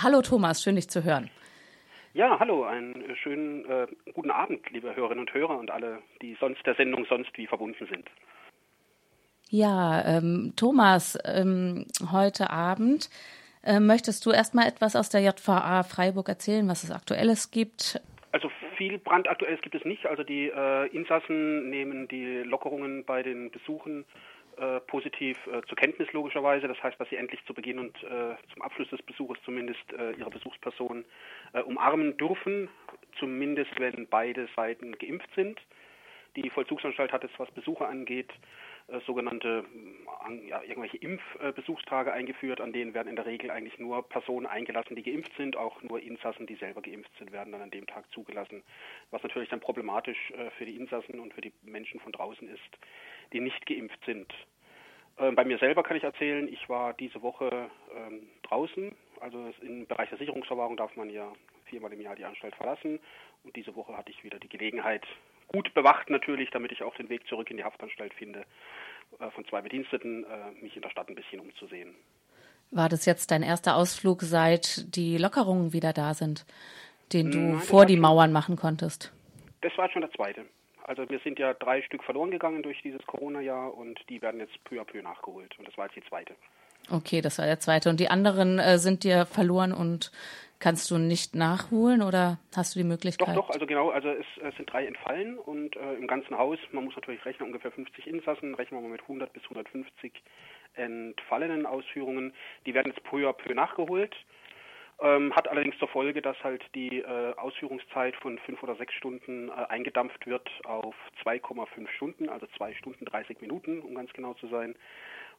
Hallo Thomas, schön dich zu hören. Ja, hallo, einen schönen äh, guten Abend, liebe Hörerinnen und Hörer und alle, die sonst der Sendung sonst wie verbunden sind. Ja, ähm, Thomas, ähm, heute Abend äh, möchtest du erstmal etwas aus der JVA Freiburg erzählen, was es aktuelles gibt? Also viel brandaktuelles gibt es nicht. Also die äh, Insassen nehmen die Lockerungen bei den Besuchen äh, positiv äh, zur Kenntnis logischerweise. Das heißt, dass sie endlich zu Beginn und äh, zum Abschluss des Besuches zumindest äh, ihre Besuchsperson äh, umarmen dürfen, zumindest wenn beide Seiten geimpft sind. Die Vollzugsanstalt hat es, was Besucher angeht, äh, sogenannte ja, irgendwelche Impfbesuchstage eingeführt, an denen werden in der Regel eigentlich nur Personen eingelassen, die geimpft sind, auch nur Insassen, die selber geimpft sind, werden dann an dem Tag zugelassen, was natürlich dann problematisch für die Insassen und für die Menschen von draußen ist, die nicht geimpft sind. Ähm, bei mir selber kann ich erzählen, ich war diese Woche ähm, draußen, also im Bereich der Sicherungsverwahrung darf man ja viermal im Jahr die Anstalt verlassen. Und diese Woche hatte ich wieder die Gelegenheit, gut bewacht natürlich, damit ich auch den Weg zurück in die Haftanstalt finde, äh, von zwei Bediensteten, äh, mich in der Stadt ein bisschen umzusehen. War das jetzt dein erster Ausflug, seit die Lockerungen wieder da sind, den du Nein, vor die Mauern machen konntest? Das war schon der zweite. Also wir sind ja drei Stück verloren gegangen durch dieses Corona-Jahr und die werden jetzt peu à peu nachgeholt. Und das war jetzt die zweite. Okay, das war der zweite. Und die anderen äh, sind dir verloren und kannst du nicht nachholen oder hast du die Möglichkeit? Doch, doch, also genau, also es, es sind drei entfallen und äh, im ganzen Haus, man muss natürlich rechnen, ungefähr 50 Insassen, rechnen wir mal mit 100 bis 150 entfallenen Ausführungen. Die werden jetzt peu à peu nachgeholt. Ähm, hat allerdings zur Folge, dass halt die äh, Ausführungszeit von fünf oder sechs Stunden äh, eingedampft wird auf 2,5 Stunden, also zwei Stunden 30 Minuten, um ganz genau zu sein.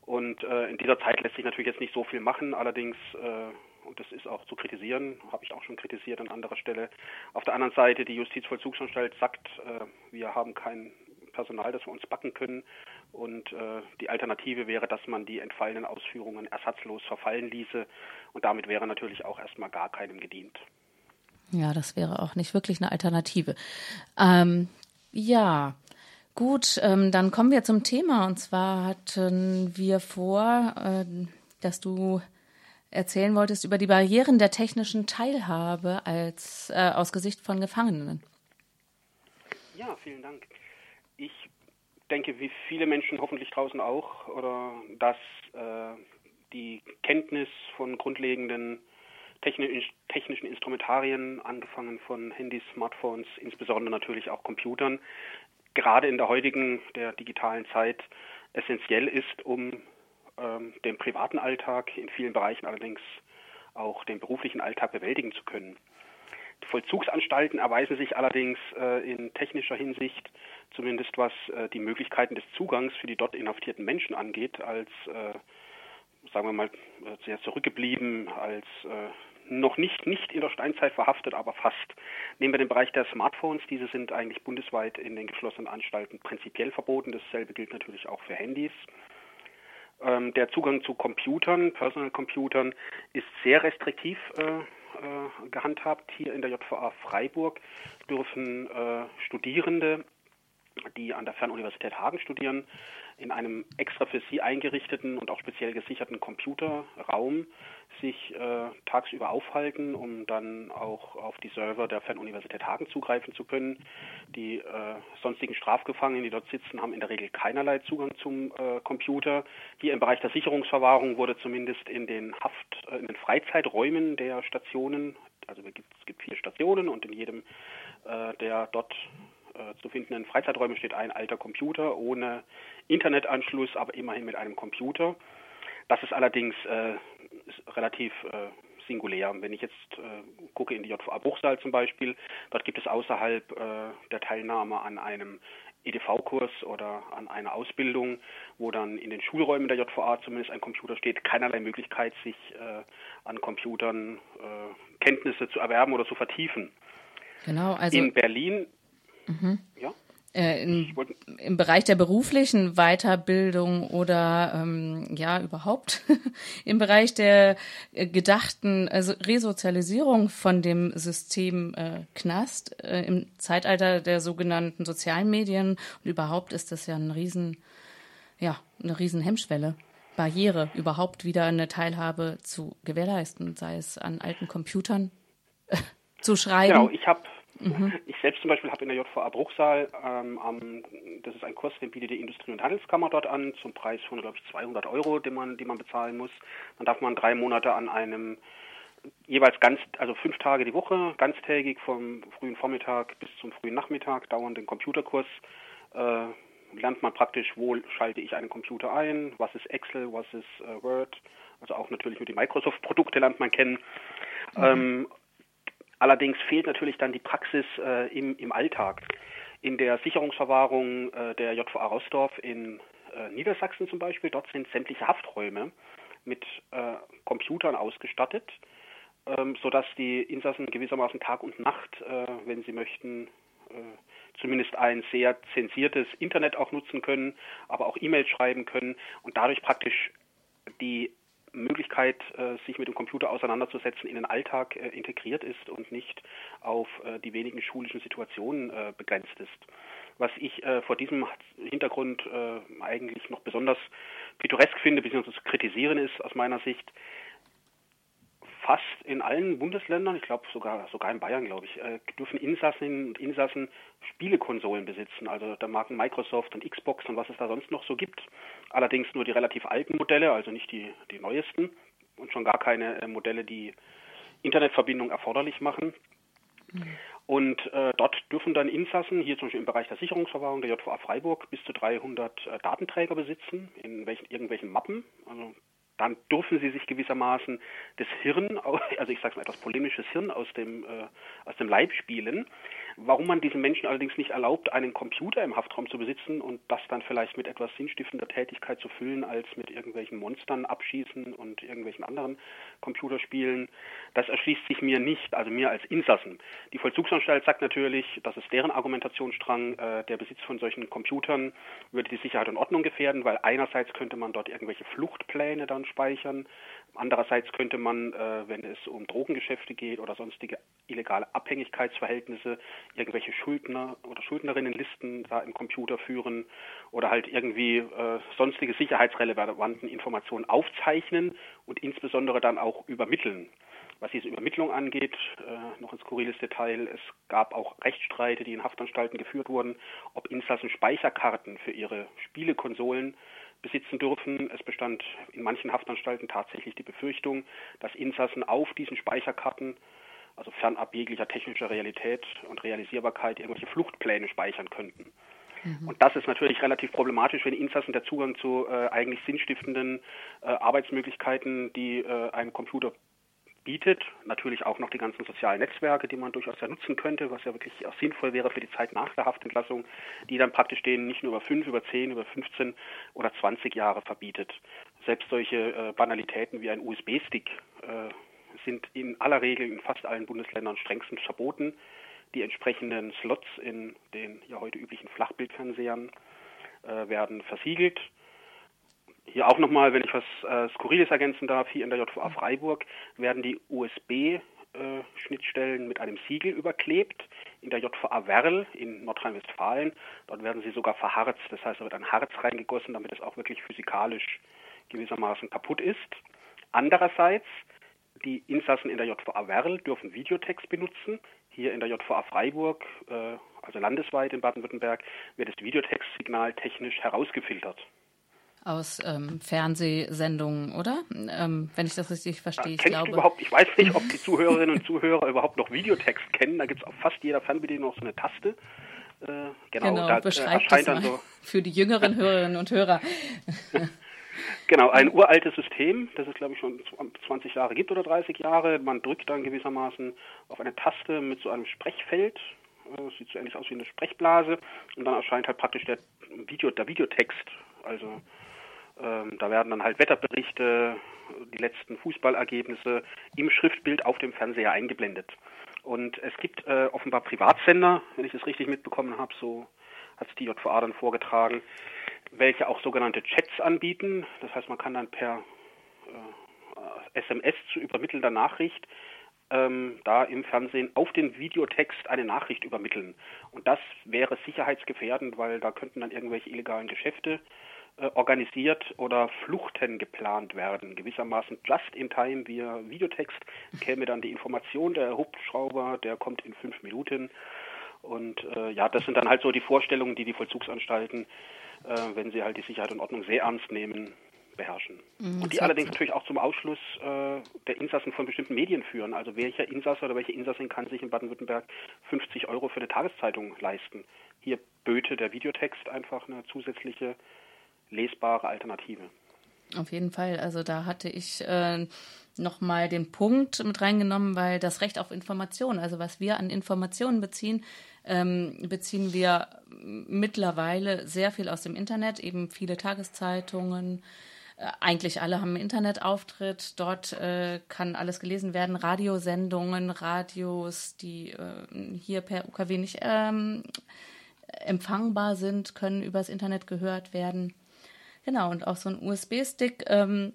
Und äh, in dieser Zeit lässt sich natürlich jetzt nicht so viel machen, allerdings, äh, und das ist auch zu kritisieren, habe ich auch schon kritisiert an anderer Stelle. Auf der anderen Seite, die Justizvollzugsanstalt sagt, äh, wir haben kein Personal, das wir uns backen können. Und äh, die Alternative wäre, dass man die entfallenen Ausführungen ersatzlos verfallen ließe. Und damit wäre natürlich auch erstmal gar keinem gedient. Ja, das wäre auch nicht wirklich eine Alternative. Ähm, ja, gut, ähm, dann kommen wir zum Thema. Und zwar hatten wir vor, äh, dass du erzählen wolltest über die Barrieren der technischen Teilhabe als äh, aus Gesicht von Gefangenen. Ja, vielen Dank denke, wie viele Menschen hoffentlich draußen auch, oder dass äh, die Kenntnis von grundlegenden technisch, technischen Instrumentarien, angefangen von Handys, Smartphones, insbesondere natürlich auch Computern, gerade in der heutigen, der digitalen Zeit essentiell ist, um ähm, den privaten Alltag, in vielen Bereichen allerdings auch den beruflichen Alltag bewältigen zu können. Vollzugsanstalten erweisen sich allerdings äh, in technischer Hinsicht, zumindest was äh, die Möglichkeiten des Zugangs für die dort inhaftierten Menschen angeht, als, äh, sagen wir mal, äh, sehr zurückgeblieben, als äh, noch nicht, nicht in der Steinzeit verhaftet, aber fast. Nehmen wir den Bereich der Smartphones, diese sind eigentlich bundesweit in den geschlossenen Anstalten prinzipiell verboten. Dasselbe gilt natürlich auch für Handys. Ähm, der Zugang zu Computern, Personal Computern, ist sehr restriktiv äh, äh, gehandhabt. Hier in der JVA Freiburg dürfen äh, Studierende, die an der Fernuniversität Hagen studieren, in einem extra für sie eingerichteten und auch speziell gesicherten Computerraum sich äh, tagsüber aufhalten, um dann auch auf die Server der Fernuniversität Hagen zugreifen zu können. Die äh, sonstigen Strafgefangenen, die dort sitzen, haben in der Regel keinerlei Zugang zum äh, Computer. Hier im Bereich der Sicherungsverwahrung wurde zumindest in den Haft, äh, in den Freizeiträumen der Stationen, also es gibt, vier Stationen und in jedem äh, der dort äh, zu findenden Freizeiträume steht ein alter Computer ohne Internetanschluss, aber immerhin mit einem Computer. Das ist allerdings äh, ist relativ äh, singulär. Wenn ich jetzt äh, gucke in die JVA Bruchsal zum Beispiel, dort gibt es außerhalb äh, der Teilnahme an einem EDV-Kurs oder an einer Ausbildung, wo dann in den Schulräumen der JVA zumindest ein Computer steht, keinerlei Möglichkeit, sich äh, an Computern Kenntnisse zu erwerben oder zu vertiefen. Genau, also in Berlin Mhm. Ja. Äh, in, Im Bereich der beruflichen Weiterbildung oder ähm, ja überhaupt im Bereich der äh, gedachten also Resozialisierung von dem System äh, Knast äh, im Zeitalter der sogenannten sozialen Medien und überhaupt ist das ja ein riesen ja eine riesen Hemmschwelle. Barriere, überhaupt wieder eine Teilhabe zu gewährleisten, sei es an alten Computern zu schreiben? Genau, ich habe Mhm. Ich selbst zum Beispiel habe in der JVA Bruchsal, ähm, am, das ist ein Kurs, den bietet die Industrie- und Handelskammer dort an, zum Preis von, glaube ich, 200 Euro, den man, den man bezahlen muss. Dann darf man drei Monate an einem jeweils ganz, also fünf Tage die Woche, ganztägig vom frühen Vormittag bis zum frühen Nachmittag dauernden Computerkurs äh, lernt man praktisch, wo schalte ich einen Computer ein, was ist Excel, was ist äh, Word, also auch natürlich nur die Microsoft-Produkte lernt man kennen. Mhm. Ähm, allerdings fehlt natürlich dann die Praxis äh, im, im Alltag. In der Sicherungsverwahrung äh, der JVA Rostorf in äh, Niedersachsen zum Beispiel, dort sind sämtliche Hafträume mit äh, Computern ausgestattet ähm, sodass die Insassen gewissermaßen Tag und Nacht, äh, wenn sie möchten, äh, zumindest ein sehr zensiertes Internet auch nutzen können, aber auch E-Mails schreiben können und dadurch praktisch die Möglichkeit, äh, sich mit dem Computer auseinanderzusetzen, in den Alltag äh, integriert ist und nicht auf äh, die wenigen schulischen Situationen begrenzt ist. Was ich vor diesem Hintergrund eigentlich noch besonders pittoresk finde, beziehungsweise zu kritisieren ist aus meiner Sicht, fast in allen Bundesländern, ich glaube sogar sogar in Bayern, glaube ich, äh, dürfen Insassen und Insassen Spielekonsolen besitzen, also der Marken Microsoft und Xbox und was es da sonst noch so gibt. Allerdings nur die relativ alten Modelle, also nicht die die neuesten und schon gar keine äh, Modelle, die Internetverbindung erforderlich machen. Mhm. Und äh, dort dürfen dann Insassen, hier zum Beispiel im Bereich der Sicherungsverwahrung der JVA Freiburg, bis zu 300 äh, Datenträger besitzen, in welchen, irgendwelchen Mappen. Also dann dürfen sie sich gewissermaßen das Hirn, also ich sage mal etwas polemisches Hirn aus dem, äh, aus dem Leib spielen. Warum man diesen Menschen allerdings nicht erlaubt, einen Computer im Haftraum zu besitzen und das dann vielleicht mit etwas sinnstiftender Tätigkeit zu füllen, als mit irgendwelchen Monstern abschießen und irgendwelchen anderen Computerspielen, das erschließt sich mir nicht, also mir als Insassen. Die Vollzugsanstalt sagt natürlich, das ist deren Argumentationsstrang, äh, der Besitz von solchen Computern würde die Sicherheit und Ordnung gefährden, weil einerseits könnte man dort irgendwelche Fluchtpläne dann speichern, Andererseits könnte man, äh, wenn es um Drogengeschäfte geht oder sonstige illegale Abhängigkeitsverhältnisse, irgendwelche Schuldner oder Schuldnerinnenlisten da im Computer führen oder halt irgendwie äh, sonstige sicherheitsrelevanten Informationen aufzeichnen und insbesondere dann auch übermitteln. Was diese Übermittlung angeht, äh, noch ein skurriles Detail, es gab auch Rechtsstreite, die in Haftanstalten geführt wurden, ob Insassen Speicherkarten für ihre Spielekonsolen besitzen dürfen. Es bestand in manchen Haftanstalten tatsächlich die Befürchtung, dass Insassen auf diesen Speicherkarten, also fernab jeglicher technischer Realität und Realisierbarkeit, irgendwelche Fluchtpläne speichern könnten. Mhm. Und das ist natürlich relativ problematisch, wenn Insassen der Zugang zu äh, eigentlich sinnstiftenden äh, Arbeitsmöglichkeiten, die äh, ein Computer bietet. Natürlich auch noch die ganzen sozialen Netzwerke, die man durchaus ja nutzen könnte, was ja wirklich auch sinnvoll wäre für die Zeit nach der Haftentlassung, die dann praktisch denen nicht nur über fünf, über zehn, über 15 oder 20 Jahre verbietet. Selbst solche äh, Banalitäten wie ein USB-Stick äh, sind in aller Regel in fast allen Bundesländern strengstens verboten. Die entsprechenden Slots in den ja heute üblichen Flachbildfernsehern äh, werden versiegelt hier auch nochmal, wenn ich was äh, Skurriles ergänzen darf, hier in der JVA Freiburg werden die USB-Schnittstellen äh, mit einem Siegel überklebt. In der JVA Werl in Nordrhein-Westfalen, dort werden sie sogar verharzt. Das heißt, da wird ein Harz reingegossen, damit es auch wirklich physikalisch gewissermaßen kaputt ist. Andererseits, die Insassen in der JVA Werl dürfen Videotext benutzen. Hier in der JVA Freiburg, äh, also landesweit in Baden-Württemberg, wird das Videotextsignal technisch herausgefiltert aus ähm, Fernsehsendungen, oder? Ähm, wenn ich das richtig verstehe. Ich, glaube, überhaupt, ich weiß nicht, ob die Zuhörerinnen und Zuhörer überhaupt noch Videotext kennen. Da gibt es auf fast jeder Fernbedienung noch so eine Taste. Äh, genau, genau da, beschreibt äh, das so für die jüngeren Hörerinnen und Hörer. genau, ein uraltes System, das es glaube ich schon 20 Jahre gibt oder 30 Jahre. Man drückt dann gewissermaßen auf eine Taste mit so einem Sprechfeld. Das äh, sieht so ähnlich aus wie eine Sprechblase und dann erscheint halt praktisch der, Video, der Videotext. Also ähm, da werden dann halt Wetterberichte, die letzten Fußballergebnisse im Schriftbild auf dem Fernseher eingeblendet. Und es gibt äh, offenbar Privatsender, wenn ich das richtig mitbekommen habe, so hat es die JVA dann vorgetragen, welche auch sogenannte Chats anbieten. Das heißt, man kann dann per äh, SMS zu übermittelnder Nachricht ähm, da im Fernsehen auf den Videotext eine Nachricht übermitteln. Und das wäre sicherheitsgefährdend, weil da könnten dann irgendwelche illegalen Geschäfte organisiert oder Fluchten geplant werden. Gewissermaßen just in time via Videotext käme dann die Information, der Hubschrauber, der kommt in fünf Minuten. Und äh, ja, das sind dann halt so die Vorstellungen, die die Vollzugsanstalten, äh, wenn sie halt die Sicherheit und Ordnung sehr ernst nehmen, beherrschen. Mhm, und die allerdings natürlich auch zum Ausschluss äh, der Insassen von bestimmten Medien führen. Also welcher Insasse oder welche Insassin kann sich in Baden-Württemberg 50 Euro für eine Tageszeitung leisten? Hier böte der Videotext einfach eine zusätzliche lesbare Alternative. Auf jeden Fall. Also da hatte ich äh, nochmal den Punkt mit reingenommen, weil das Recht auf Information, also was wir an Informationen beziehen, ähm, beziehen wir mittlerweile sehr viel aus dem Internet, eben viele Tageszeitungen. Äh, eigentlich alle haben einen Internetauftritt. Dort äh, kann alles gelesen werden. Radiosendungen, Radios, die äh, hier per UKW nicht ähm, empfangbar sind, können übers Internet gehört werden. Genau, und auch so ein USB-Stick ähm,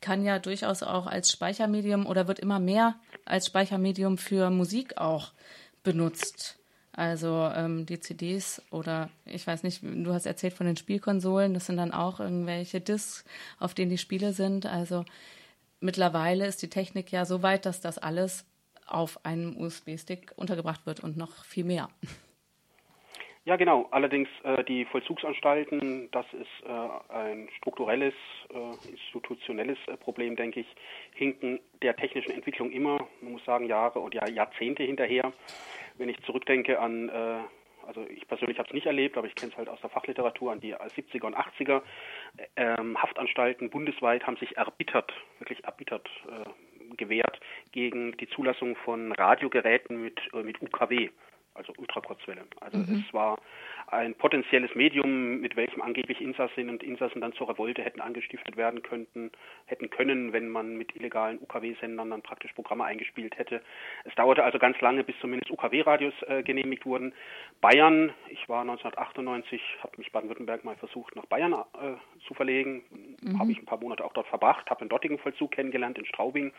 kann ja durchaus auch als Speichermedium oder wird immer mehr als Speichermedium für Musik auch benutzt. Also ähm, die CDs oder ich weiß nicht, du hast erzählt von den Spielkonsolen, das sind dann auch irgendwelche Discs, auf denen die Spiele sind. Also mittlerweile ist die Technik ja so weit, dass das alles auf einem USB-Stick untergebracht wird und noch viel mehr. Ja, genau. Allerdings äh, die Vollzugsanstalten, das ist äh, ein strukturelles, äh, institutionelles äh, Problem, denke ich, hinken der technischen Entwicklung immer, man muss sagen, Jahre und Jahrzehnte hinterher. Wenn ich zurückdenke an, äh, also ich persönlich habe es nicht erlebt, aber ich kenne es halt aus der Fachliteratur, an die 70er und 80er. Ähm, Haftanstalten bundesweit haben sich erbittert, wirklich erbittert äh, gewehrt gegen die Zulassung von Radiogeräten mit, mit UKW also Ultrakurzwelle. Also mhm. es war ein potenzielles Medium, mit welchem angeblich Insassinnen und Insassen dann zur Revolte hätten angestiftet werden könnten, hätten können, wenn man mit illegalen UKW-Sendern dann praktisch Programme eingespielt hätte. Es dauerte also ganz lange, bis zumindest UKW-Radios äh, genehmigt wurden. Bayern, ich war 1998, habe mich Baden-Württemberg mal versucht, nach Bayern äh, zu verlegen, mhm. habe ich ein paar Monate auch dort verbracht, habe den dortigen Vollzug kennengelernt in Straubing.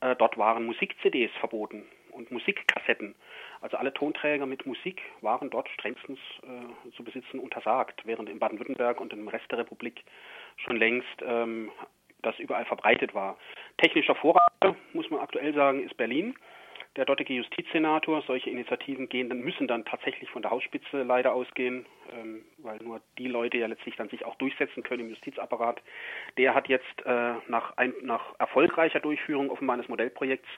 Äh, dort waren Musik-CDs verboten und Musikkassetten. Also alle Tonträger mit Musik waren dort strengstens äh, zu besitzen untersagt, während in Baden-Württemberg und im Rest der Republik schon längst ähm, das überall verbreitet war. Technischer Vorreiter, muss man aktuell sagen, ist Berlin der dortige Justizsenator. Solche Initiativen gehen, dann müssen dann tatsächlich von der Hausspitze leider ausgehen, ähm, weil nur die Leute ja letztlich dann sich auch durchsetzen können im Justizapparat. Der hat jetzt äh, nach, ein, nach erfolgreicher Durchführung offenbar eines Modellprojekts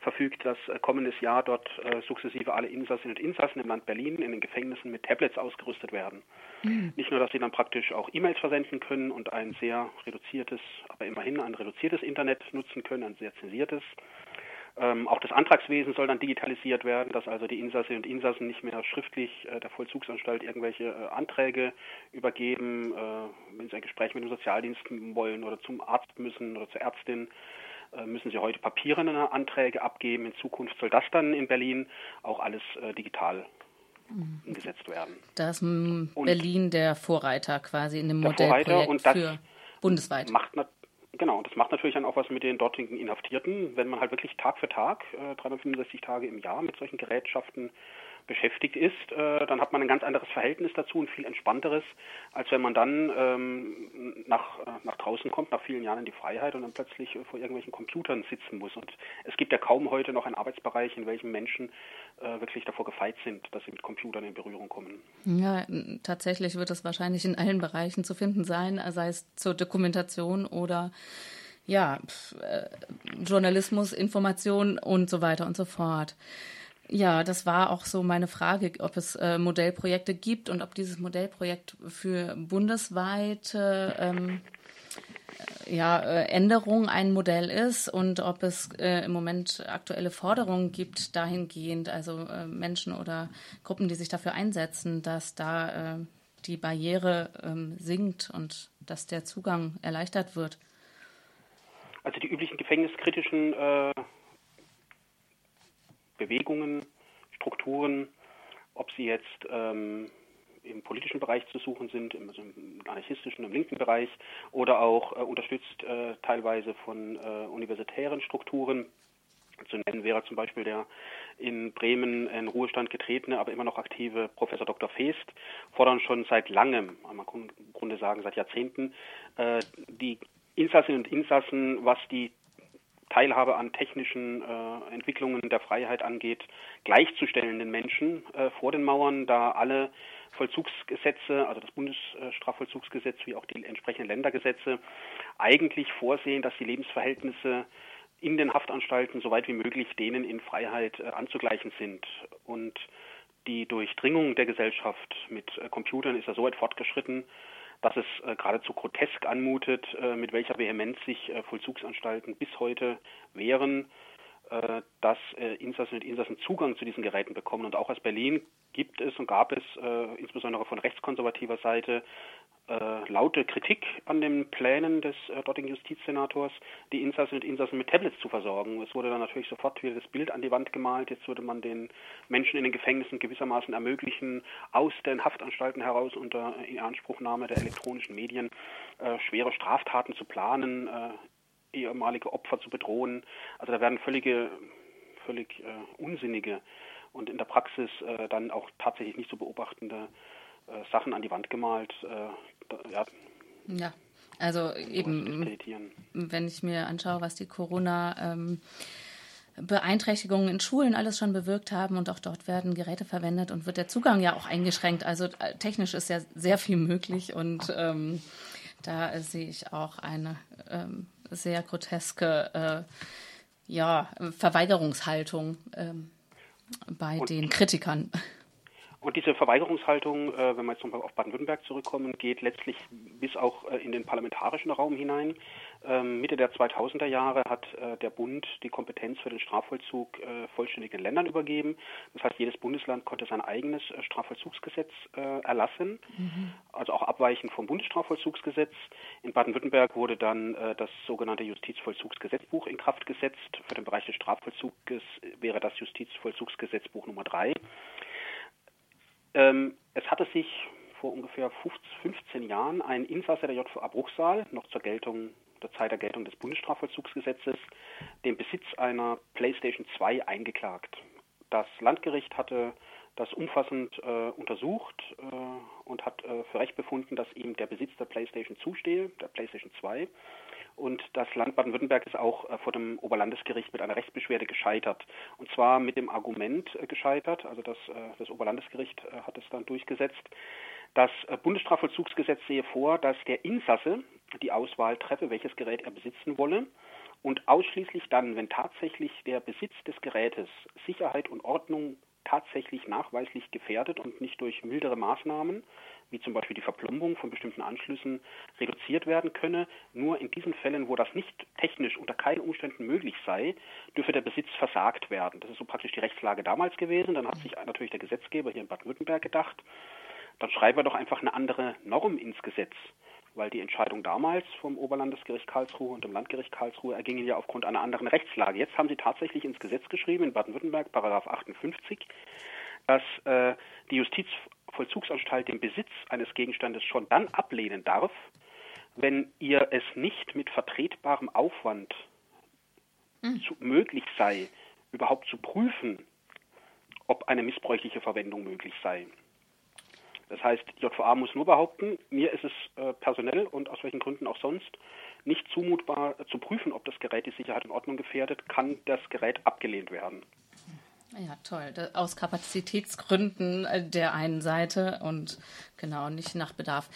verfügt, dass äh, kommendes Jahr dort äh, sukzessive alle Insassinnen und Insassen im Land Berlin in den Gefängnissen mit Tablets ausgerüstet werden. Mhm. Nicht nur, dass sie dann praktisch auch E-Mails versenden können und ein sehr reduziertes, aber immerhin ein reduziertes Internet nutzen können, ein sehr zensiertes, ähm, auch das Antragswesen soll dann digitalisiert werden, dass also die Insassinnen und Insassen nicht mehr schriftlich äh, der Vollzugsanstalt irgendwelche äh, Anträge übergeben, äh, wenn sie ein Gespräch mit dem Sozialdienst wollen oder zum Arzt müssen oder zur Ärztin äh, müssen sie heute papierende Anträge abgeben. In Zukunft soll das dann in Berlin auch alles äh, digital mhm. umgesetzt werden. Da ist Berlin der Vorreiter quasi in dem Modellprojekt für bundesweit. Macht, Genau, das macht natürlich dann auch was mit den dortigen Inhaftierten, wenn man halt wirklich Tag für Tag, äh, 365 Tage im Jahr mit solchen Gerätschaften beschäftigt ist, äh, dann hat man ein ganz anderes Verhältnis dazu, ein viel entspannteres, als wenn man dann ähm, nach, äh, nach draußen kommt, nach vielen Jahren in die Freiheit und dann plötzlich äh, vor irgendwelchen Computern sitzen muss. Und es gibt ja kaum heute noch einen Arbeitsbereich, in welchem Menschen äh, wirklich davor gefeit sind, dass sie mit Computern in Berührung kommen. Ja, tatsächlich wird es wahrscheinlich in allen Bereichen zu finden sein, sei es zur Dokumentation oder ja, äh, Journalismus, Information und so weiter und so fort. Ja, das war auch so meine Frage, ob es äh, Modellprojekte gibt und ob dieses Modellprojekt für bundesweite ähm, äh, ja, äh, Änderung ein Modell ist und ob es äh, im Moment aktuelle Forderungen gibt dahingehend, also äh, Menschen oder Gruppen, die sich dafür einsetzen, dass da äh, die Barriere ähm, sinkt und dass der Zugang erleichtert wird. Also die üblichen gefängniskritischen Bewegungen, Strukturen, ob sie jetzt ähm, im politischen Bereich zu suchen sind, im, also im anarchistischen, im linken Bereich oder auch äh, unterstützt äh, teilweise von äh, universitären Strukturen. Zu nennen wäre zum Beispiel der in Bremen in Ruhestand getretene, aber immer noch aktive Professor Dr. Feest, fordern schon seit langem, man kann im Grunde sagen seit Jahrzehnten, äh, die Insassinnen und Insassen, was die Teilhabe an technischen äh, Entwicklungen der Freiheit angeht, gleichzustellen den Menschen äh, vor den Mauern, da alle Vollzugsgesetze, also das Bundesstrafvollzugsgesetz wie auch die entsprechenden Ländergesetze, eigentlich vorsehen, dass die Lebensverhältnisse in den Haftanstalten so weit wie möglich denen in Freiheit äh, anzugleichen sind. Und die Durchdringung der Gesellschaft mit äh, Computern ist ja so weit fortgeschritten, dass es äh, geradezu grotesk anmutet, äh, mit welcher Vehemenz sich äh, Vollzugsanstalten bis heute wehren, dass Insassen und Insassen Zugang zu diesen Geräten bekommen. Und auch aus Berlin gibt es und gab es insbesondere von rechtskonservativer Seite äh, laute Kritik an den Plänen des äh, dortigen Justizsenators, die Insassen und Insassen mit Tablets zu versorgen. Es wurde dann natürlich sofort wieder das Bild an die Wand gemalt. Jetzt würde man den Menschen in den Gefängnissen gewissermaßen ermöglichen, aus den Haftanstalten heraus unter Inanspruchnahme der elektronischen Medien äh, schwere Straftaten zu planen, äh, ehemalige Opfer zu bedrohen. Also da werden völlige, völlig äh, unsinnige und in der Praxis äh, dann auch tatsächlich nicht zu beobachtende äh, Sachen an die Wand gemalt. Äh, ja. ja, also eben, wenn ich mir anschaue, was die Corona ähm, Beeinträchtigungen in Schulen alles schon bewirkt haben und auch dort werden Geräte verwendet und wird der Zugang ja auch eingeschränkt. Also äh, technisch ist ja sehr viel möglich und ähm, da äh, sehe ich auch eine ähm, sehr groteske äh, ja, Verweigerungshaltung ähm, bei und, den Kritikern. Und diese Verweigerungshaltung, äh, wenn wir jetzt nochmal auf Baden-Württemberg zurückkommen, geht letztlich bis auch äh, in den parlamentarischen Raum hinein. Ähm, Mitte der 2000er Jahre hat äh, der Bund die Kompetenz für den Strafvollzug äh, vollständig den Ländern übergeben. Das heißt, jedes Bundesland konnte sein eigenes äh, Strafvollzugsgesetz äh, erlassen, mhm. also auch abweichend vom Bundesstrafvollzugsgesetz. In Baden-Württemberg wurde dann das sogenannte Justizvollzugsgesetzbuch in Kraft gesetzt. Für den Bereich des Strafvollzuges wäre das Justizvollzugsgesetzbuch Nummer drei. Ähm, es hatte sich vor ungefähr 15 Jahren ein Insasse der JVA Bruchsal, noch zur Geltung der Zeit der Geltung des Bundesstrafvollzugsgesetzes, den Besitz einer PlayStation 2 eingeklagt. Das Landgericht hatte das umfassend äh, untersucht äh, und hat äh, für recht befunden, dass ihm der Besitz der PlayStation zustehe, der PlayStation 2. Und das Land Baden-Württemberg ist auch äh, vor dem Oberlandesgericht mit einer Rechtsbeschwerde gescheitert. Und zwar mit dem Argument äh, gescheitert, also das, äh, das Oberlandesgericht hat es dann durchgesetzt. Das Bundesstrafvollzugsgesetz sehe vor, dass der Insasse die Auswahl treffe, welches Gerät er besitzen wolle. Und ausschließlich dann, wenn tatsächlich der Besitz des Gerätes Sicherheit und Ordnung tatsächlich nachweislich gefährdet und nicht durch mildere Maßnahmen, wie zum Beispiel die Verplombung von bestimmten Anschlüssen, reduziert werden könne. Nur in diesen Fällen, wo das nicht technisch unter keinen Umständen möglich sei, dürfe der Besitz versagt werden. Das ist so praktisch die Rechtslage damals gewesen. Dann hat sich natürlich der Gesetzgeber hier in Baden-Württemberg gedacht, dann schreiben wir doch einfach eine andere Norm ins Gesetz weil die Entscheidung damals vom Oberlandesgericht Karlsruhe und dem Landgericht Karlsruhe ergingen ja aufgrund einer anderen Rechtslage. Jetzt haben sie tatsächlich ins Gesetz geschrieben, in Baden-Württemberg, Paragraph 58, dass äh, die Justizvollzugsanstalt den Besitz eines Gegenstandes schon dann ablehnen darf, wenn ihr es nicht mit vertretbarem Aufwand mhm. zu, möglich sei, überhaupt zu prüfen, ob eine missbräuchliche Verwendung möglich sei. Das heißt, JVA muss nur behaupten, mir ist es äh, personell und aus welchen Gründen auch sonst nicht zumutbar zu prüfen, ob das Gerät die Sicherheit und Ordnung gefährdet, kann das Gerät abgelehnt werden. Ja, toll. Aus Kapazitätsgründen äh, der einen Seite und genau nicht nach Bedarf.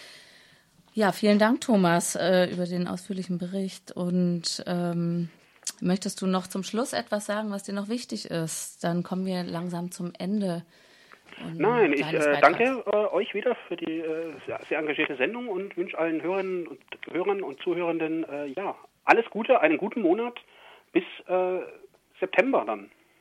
Ja, vielen Dank, Thomas, äh, über den ausführlichen Bericht. Und ähm, möchtest du noch zum Schluss etwas sagen, was dir noch wichtig ist? Dann kommen wir langsam zum Ende Nein, ich äh, danke äh, euch wieder für die äh, sehr, sehr, engagierte Sendung und wünsche allen Hörerinnen und Hörern und Zuhörenden äh, ja alles Gute, einen guten Monat bis äh, September dann.